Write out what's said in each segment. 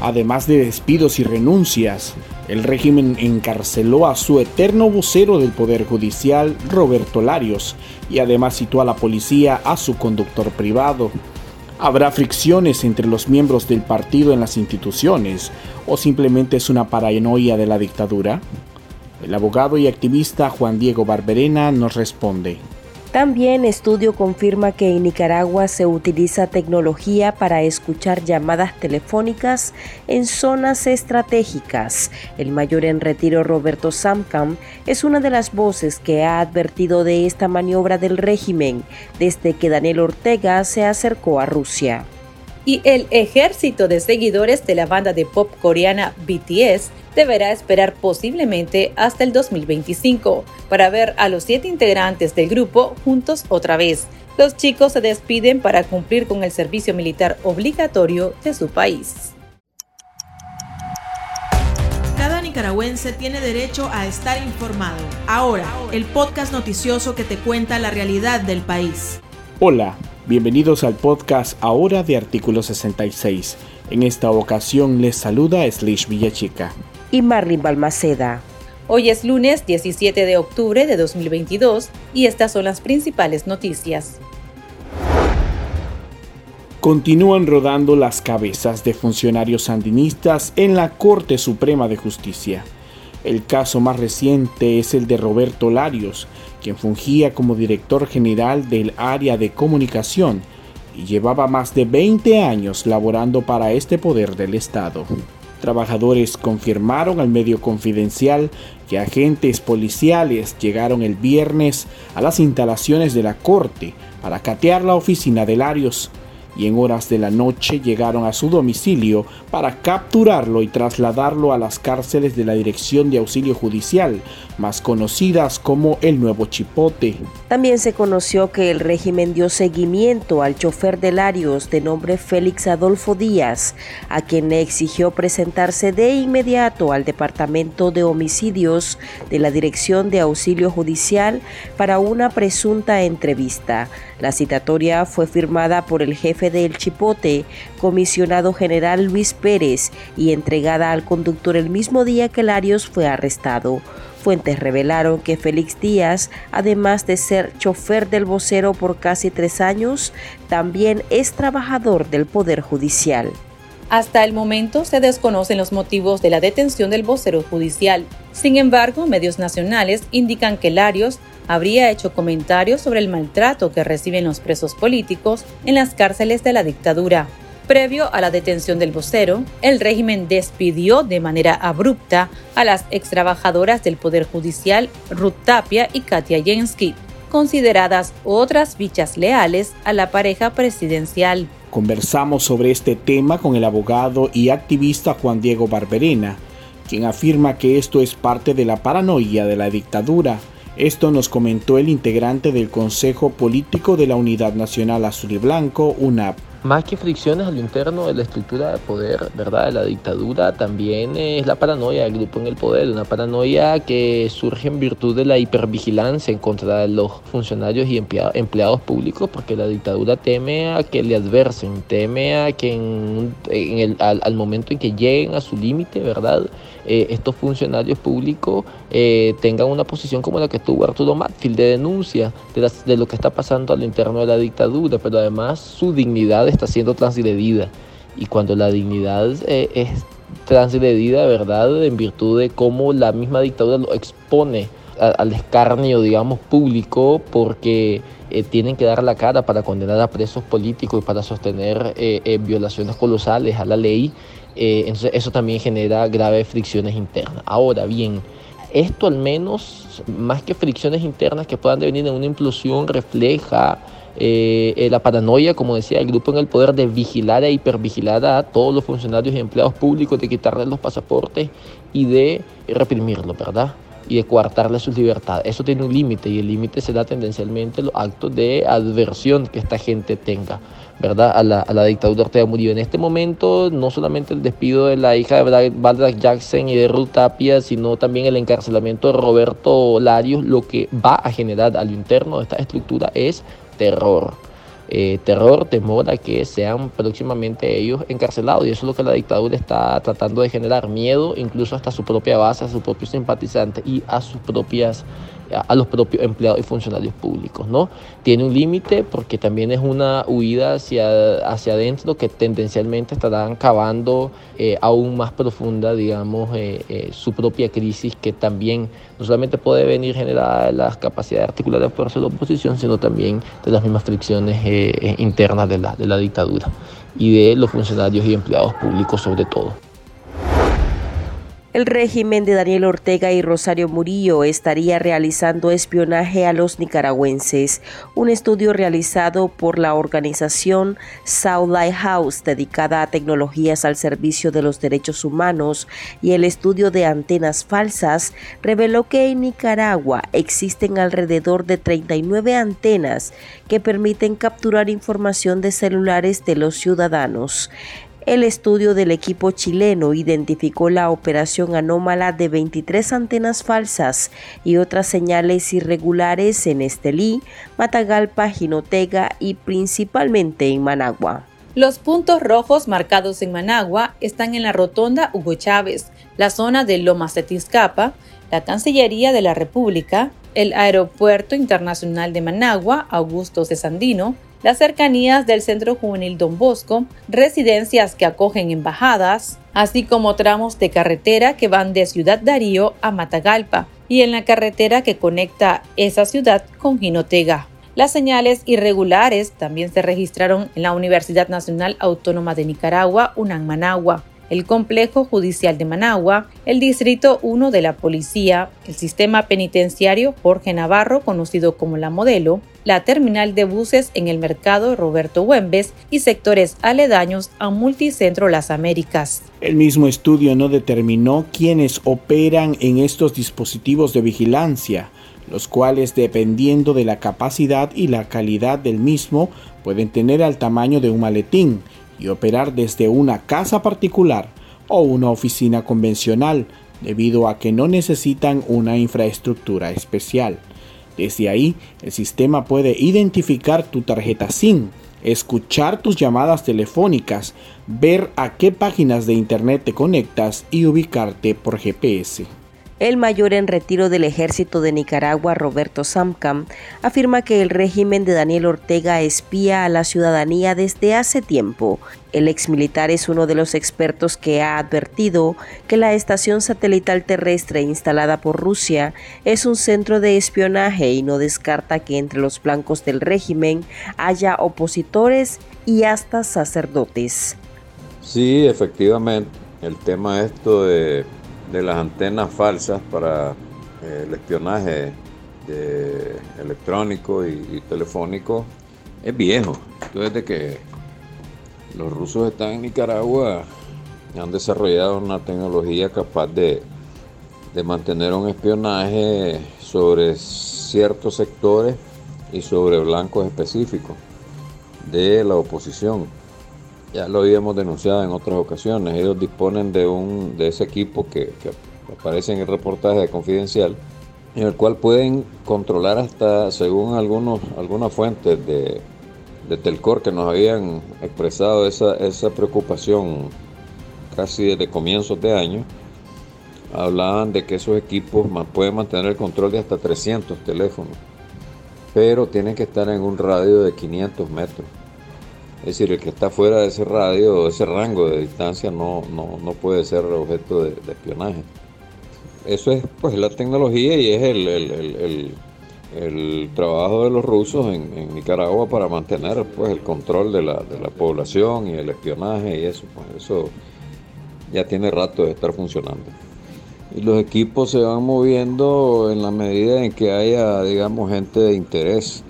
Además de despidos y renuncias, el régimen encarceló a su eterno vocero del Poder Judicial, Roberto Larios, y además citó a la policía a su conductor privado. ¿Habrá fricciones entre los miembros del partido en las instituciones o simplemente es una paranoia de la dictadura? El abogado y activista Juan Diego Barberena nos responde. También estudio confirma que en Nicaragua se utiliza tecnología para escuchar llamadas telefónicas en zonas estratégicas. El mayor en retiro Roberto Samcam es una de las voces que ha advertido de esta maniobra del régimen desde que Daniel Ortega se acercó a Rusia y el ejército de seguidores de la banda de pop coreana BTS deberá esperar posiblemente hasta el 2025 para ver a los siete integrantes del grupo juntos otra vez. Los chicos se despiden para cumplir con el servicio militar obligatorio de su país. Cada nicaragüense tiene derecho a estar informado. Ahora, el podcast noticioso que te cuenta la realidad del país. Hola. Bienvenidos al podcast Ahora de Artículo 66. En esta ocasión les saluda Slish Villachica. Y Marlin Balmaceda. Hoy es lunes 17 de octubre de 2022 y estas son las principales noticias. Continúan rodando las cabezas de funcionarios sandinistas en la Corte Suprema de Justicia. El caso más reciente es el de Roberto Larios, quien fungía como director general del área de comunicación y llevaba más de 20 años laborando para este poder del Estado. Trabajadores confirmaron al medio confidencial que agentes policiales llegaron el viernes a las instalaciones de la corte para catear la oficina de Larios y en horas de la noche llegaron a su domicilio para capturarlo y trasladarlo a las cárceles de la Dirección de Auxilio Judicial, más conocidas como el Nuevo Chipote. También se conoció que el régimen dio seguimiento al chofer de Larios de nombre Félix Adolfo Díaz, a quien le exigió presentarse de inmediato al Departamento de Homicidios de la Dirección de Auxilio Judicial para una presunta entrevista. La citatoria fue firmada por el jefe del Chipote, comisionado general Luis Pérez, y entregada al conductor el mismo día que Larios fue arrestado. Fuentes revelaron que Félix Díaz, además de ser chofer del vocero por casi tres años, también es trabajador del Poder Judicial. Hasta el momento se desconocen los motivos de la detención del vocero judicial. Sin embargo, medios nacionales indican que Larios habría hecho comentarios sobre el maltrato que reciben los presos políticos en las cárceles de la dictadura. Previo a la detención del vocero, el régimen despidió de manera abrupta a las extrabajadoras del Poder Judicial Ruth Tapia y Katia Jensky, consideradas otras bichas leales a la pareja presidencial. Conversamos sobre este tema con el abogado y activista Juan Diego Barberena, quien afirma que esto es parte de la paranoia de la dictadura esto nos comentó el integrante del Consejo Político de la Unidad Nacional Azul y Blanco, UNAP. Más que fricciones a lo interno de la estructura de poder, ¿verdad? De la dictadura, también es la paranoia del grupo en el poder, una paranoia que surge en virtud de la hipervigilancia en contra de los funcionarios y empleados públicos, porque la dictadura teme a que le adversen, teme a que en, el, al momento en que lleguen a su límite, ¿verdad? Eh, estos funcionarios públicos eh, tengan una posición como la que tuvo Arturo Matfield de denuncia de, de lo que está pasando al interno de la dictadura, pero además su dignidad está siendo transgredida. Y cuando la dignidad eh, es transgredida, ¿verdad? En virtud de cómo la misma dictadura lo expone al escarnio, digamos, público, porque tienen que dar la cara para condenar a presos políticos y para sostener violaciones colosales a la ley, eh, entonces eso también genera graves fricciones internas. Ahora bien, esto al menos, más que fricciones internas que puedan devenir en una implosión, refleja eh, eh, la paranoia, como decía, el grupo en el poder de vigilar e hipervigilar a todos los funcionarios y empleados públicos, de quitarles los pasaportes y de reprimirlos, ¿verdad? y de coartarle sus libertades. Eso tiene un límite y el límite será tendencialmente los actos de adversión que esta gente tenga. ¿verdad? A la, a la dictadura Ortega Murillo. En este momento, no solamente el despido de la hija de Valdez Jackson y de Ruth Tapia, sino también el encarcelamiento de Roberto Larios, lo que va a generar al interno de esta estructura es terror. eh, terror, temor a que sean próximamente ellos encarcelados. Y eso es lo que la dictadura está tratando de generar, miedo incluso hasta su propia base, a sus propios simpatizantes y a sus propias a los propios empleados y funcionarios públicos, ¿no? Tiene un límite porque también es una huida hacia, hacia adentro que tendencialmente estarán cavando eh, aún más profunda, digamos, eh, eh, su propia crisis que también no solamente puede venir generada de las capacidades de articular de fuerza de la oposición, sino también de las mismas fricciones internas de la, de la dictadura y de los funcionarios y empleados públicos sobre todo. El régimen de Daniel Ortega y Rosario Murillo estaría realizando espionaje a los nicaragüenses. Un estudio realizado por la organización South Lighthouse, dedicada a tecnologías al servicio de los derechos humanos, y el estudio de antenas falsas, reveló que en Nicaragua existen alrededor de 39 antenas que permiten capturar información de celulares de los ciudadanos. El estudio del equipo chileno identificó la operación anómala de 23 antenas falsas y otras señales irregulares en Estelí, Matagalpa, Jinotega y principalmente en Managua. Los puntos rojos marcados en Managua están en la rotonda Hugo Chávez, la zona de Lomas de Tizcapa, la Cancillería de la República, el Aeropuerto Internacional de Managua, Augusto de Sandino, las cercanías del Centro Juvenil Don Bosco, residencias que acogen embajadas, así como tramos de carretera que van de Ciudad Darío a Matagalpa y en la carretera que conecta esa ciudad con Jinotega. Las señales irregulares también se registraron en la Universidad Nacional Autónoma de Nicaragua, UNAM Managua, el Complejo Judicial de Managua, el Distrito 1 de la Policía, el Sistema Penitenciario Jorge Navarro, conocido como la Modelo, la terminal de buses en el mercado Roberto Güembes y sectores aledaños a Multicentro Las Américas. El mismo estudio no determinó quiénes operan en estos dispositivos de vigilancia, los cuales dependiendo de la capacidad y la calidad del mismo pueden tener al tamaño de un maletín y operar desde una casa particular o una oficina convencional, debido a que no necesitan una infraestructura especial. Desde ahí, el sistema puede identificar tu tarjeta SIM, escuchar tus llamadas telefónicas, ver a qué páginas de Internet te conectas y ubicarte por GPS. El mayor en retiro del ejército de Nicaragua, Roberto Samcam, afirma que el régimen de Daniel Ortega espía a la ciudadanía desde hace tiempo. El exmilitar es uno de los expertos que ha advertido que la estación satelital terrestre instalada por Rusia es un centro de espionaje y no descarta que entre los blancos del régimen haya opositores y hasta sacerdotes. Sí, efectivamente, el tema esto de de las antenas falsas para eh, el espionaje electrónico y, telefónico es viejo. Desde que los rusos están en Nicaragua han desarrollado una tecnología capaz de, de mantener un espionaje sobre ciertos sectores y sobre blancos específicos de la oposición. Ya lo habíamos denunciado en otras ocasiones. Ellos disponen de un de ese equipo que, aparece en el reportaje de Confidencial, en el cual pueden controlar hasta, según algunos, algunas fuentes de, de Telcor que nos habían expresado esa, esa preocupación casi desde comienzos de año, hablaban de que esos equipos pueden mantener el control de hasta 300 teléfonos, pero tienen que estar en un radio de 500 metros. Es decir, el que está fuera de ese radio, ese rango de distancia, no, no, puede ser objeto de, espionaje. Eso es pues la tecnología y es el, trabajo de los rusos en, Nicaragua para mantener pues el control de la, de la población y el espionaje y eso. Pues eso ya tiene rato de estar funcionando. Y los equipos se van moviendo en la medida en que haya, digamos, gente de interés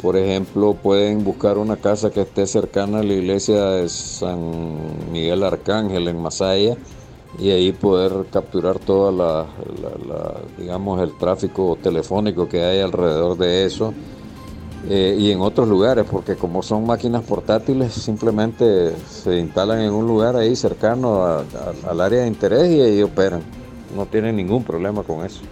por ejemplo, pueden buscar una casa que esté cercana a la iglesia de San Miguel Arcángel en Masaya y ahí poder capturar toda la, digamos, el tráfico telefónico que hay alrededor de eso. Eh, y en otros lugares, porque como son máquinas portátiles, simplemente se instalan en un lugar ahí cercano al área de interés y ahí operan. No tienen ningún problema con eso.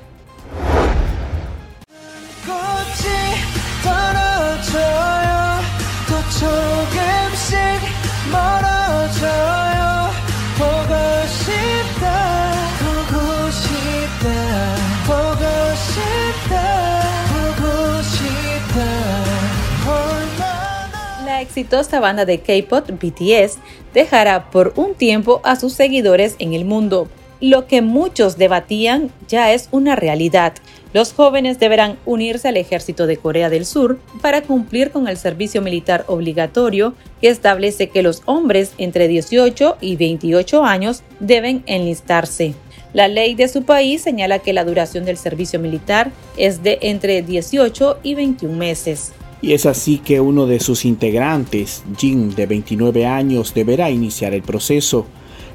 Exitosa banda de K-pop BTS dejará por un tiempo a sus seguidores en el mundo. Lo que muchos debatían ya es una realidad. Los jóvenes deberán unirse al ejército de Corea del Sur para cumplir con el servicio militar obligatorio que establece que los hombres entre 18 y 28 años deben enlistarse. La ley de su país señala que la duración del servicio militar es de entre 18 y 21 meses. Y es así que uno de sus integrantes, Jin, de 29 años, deberá iniciar el proceso.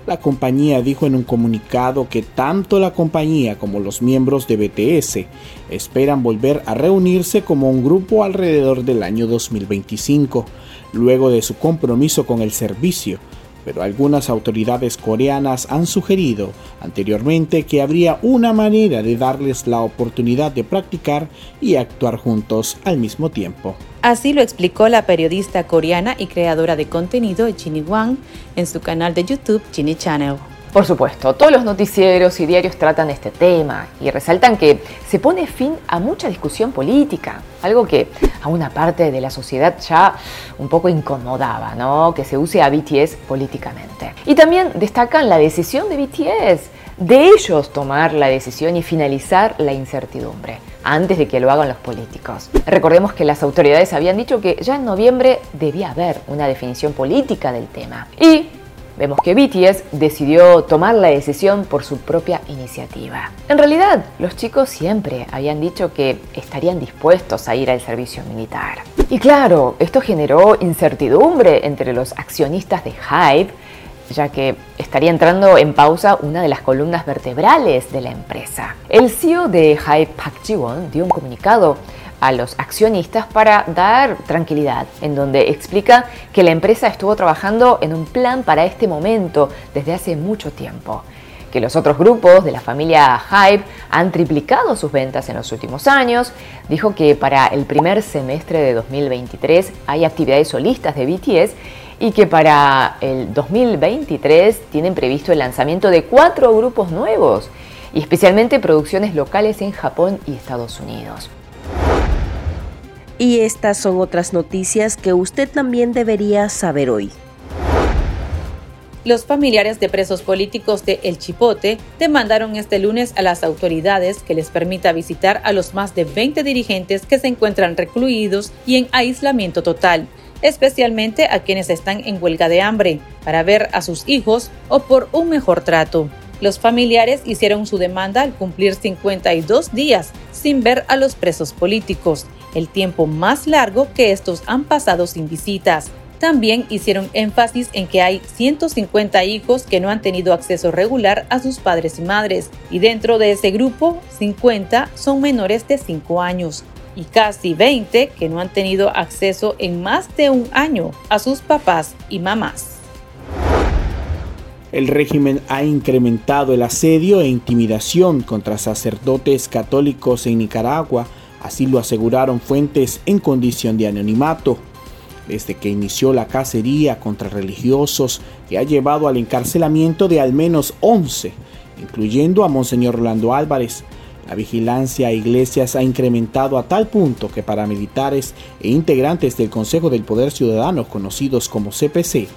La compañía dijo en un comunicado que tanto la compañía como los miembros de BTS esperan volver a reunirse como un grupo alrededor del año 2025, luego de su compromiso con el servicio pero algunas autoridades coreanas han sugerido anteriormente que habría una manera de darles la oportunidad de practicar y actuar juntos al mismo tiempo. Así lo explicó la periodista coreana y creadora de contenido Ginny Wang en su canal de YouTube Ginny Channel. Por supuesto, todos los noticieros y diarios tratan este tema y resaltan que se pone fin a mucha discusión política, algo que a una parte de la sociedad ya un poco incomodaba, ¿no? Que se use a BTS políticamente. Y también destacan la decisión de BTS, de ellos tomar la decisión y finalizar la incertidumbre antes de que lo hagan los políticos. Recordemos que las autoridades habían dicho que ya en noviembre debía haber una definición política del tema. Y Vemos que BTS decidió tomar la decisión por su propia iniciativa. En realidad, los chicos siempre habían dicho que estarían dispuestos a ir al servicio militar. Y claro, esto generó incertidumbre entre los accionistas de Hype, ya que estaría entrando en pausa una de las columnas vertebrales de la empresa. El CEO de Hype, Park Ji-won, dio un comunicado a los accionistas para dar tranquilidad, en donde explica que la empresa estuvo trabajando en un plan para este momento desde hace mucho tiempo que los otros grupos de la familia Hype han triplicado sus ventas en los últimos años. Dijo que para el primer semestre de 2023 hay actividades solistas de BTS y que para el 2023 tienen previsto el lanzamiento de cuatro grupos nuevos y especialmente producciones locales en Japón y Estados Unidos. Y estas son otras noticias que usted también debería saber hoy. Los familiares de presos políticos de El Chipote demandaron este lunes a las autoridades que les permita visitar a los más de 20 dirigentes que se encuentran recluidos y en aislamiento total, especialmente a quienes están en huelga de hambre, para ver a sus hijos o por un mejor trato. Los familiares hicieron su demanda al cumplir 52 días sin ver a los presos políticos el tiempo más largo que estos han pasado sin visitas. También hicieron énfasis en que hay 150 hijos que no han tenido acceso regular a sus padres y madres, y dentro de ese grupo, 50 son menores de 5 años, y casi 20 que no han tenido acceso en más de un año a sus papás y mamás. El régimen ha incrementado el asedio e intimidación contra sacerdotes católicos en Nicaragua Así lo aseguraron fuentes en condición de anonimato. Desde que inició la cacería contra religiosos que ha llevado al encarcelamiento de al menos 11, incluyendo a Monseñor Orlando Álvarez, la vigilancia a iglesias ha incrementado a tal punto que paramilitares e integrantes del Consejo del Poder Ciudadano, conocidos como CPC,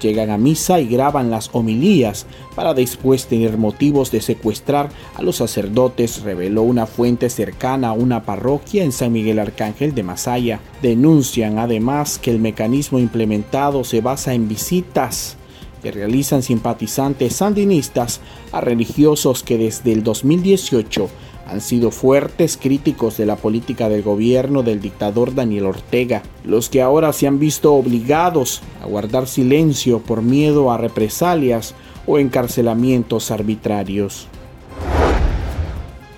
llegan a misa y graban las homilías para después tener motivos de secuestrar a los sacerdotes, reveló una fuente cercana a una parroquia en San Miguel Arcángel de Masaya. Denuncian además que el mecanismo implementado se basa en visitas que realizan simpatizantes sandinistas a religiosos que desde el 2018 han sido fuertes críticos de la política del gobierno del dictador Daniel Ortega, los que ahora se han visto obligados a guardar silencio por miedo a represalias o encarcelamientos arbitrarios.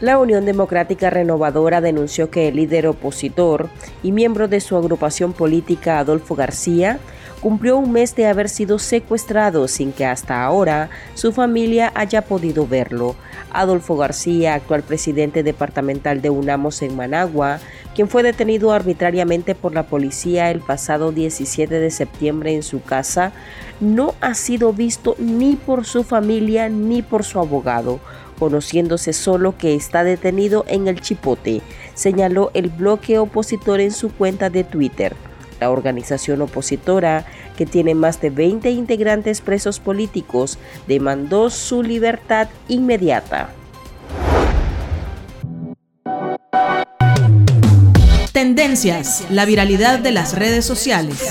La Unión Democrática Renovadora denunció que el líder opositor y miembro de su agrupación política Adolfo García cumplió un mes de haber sido secuestrado sin que hasta ahora su familia haya podido verlo. Adolfo García, actual presidente departamental de UNAMOS en Managua, quien fue detenido arbitrariamente por la policía el pasado 17 de septiembre en su casa, no ha sido visto ni por su familia ni por su abogado, conociéndose solo que está detenido en el Chipote, señaló el bloque opositor en su cuenta de Twitter. La organización opositora, que tiene más de 20 integrantes presos políticos, demandó su libertad inmediata. Tendencias, la viralidad de las redes sociales.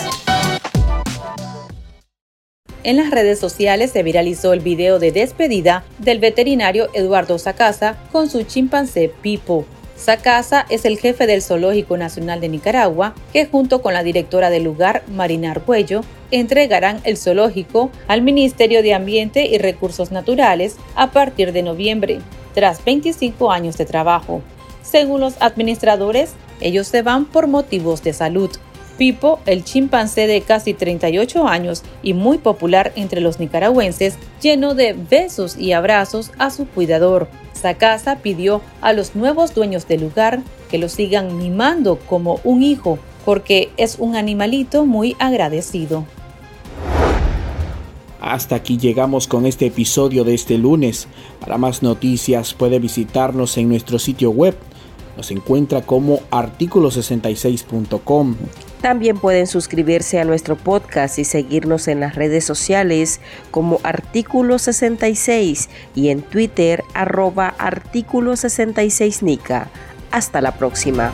En las redes sociales se viralizó el video de despedida del veterinario Eduardo Sacasa con su chimpancé Pipo. Sacasa es el jefe del Zoológico Nacional de Nicaragua, que junto con la directora del lugar, Marina Arguello, entregarán el zoológico al Ministerio de Ambiente y Recursos Naturales a partir de noviembre, tras 25 años de trabajo. Según los administradores, ellos se van por motivos de salud. Pipo, el chimpancé de casi 38 años y muy popular entre los nicaragüenses, llenó de besos y abrazos a su cuidador, casa pidió a los nuevos dueños del lugar que lo sigan mimando como un hijo, porque es un animalito muy agradecido. Hasta aquí llegamos con este episodio de este lunes. Para más noticias puede visitarnos en nuestro sitio web. Nos encuentra como artículo66.com. También pueden suscribirse a nuestro podcast y seguirnos en las redes sociales como Artículo 66 y en Twitter arroba Artículo 66 Nica. Hasta la próxima.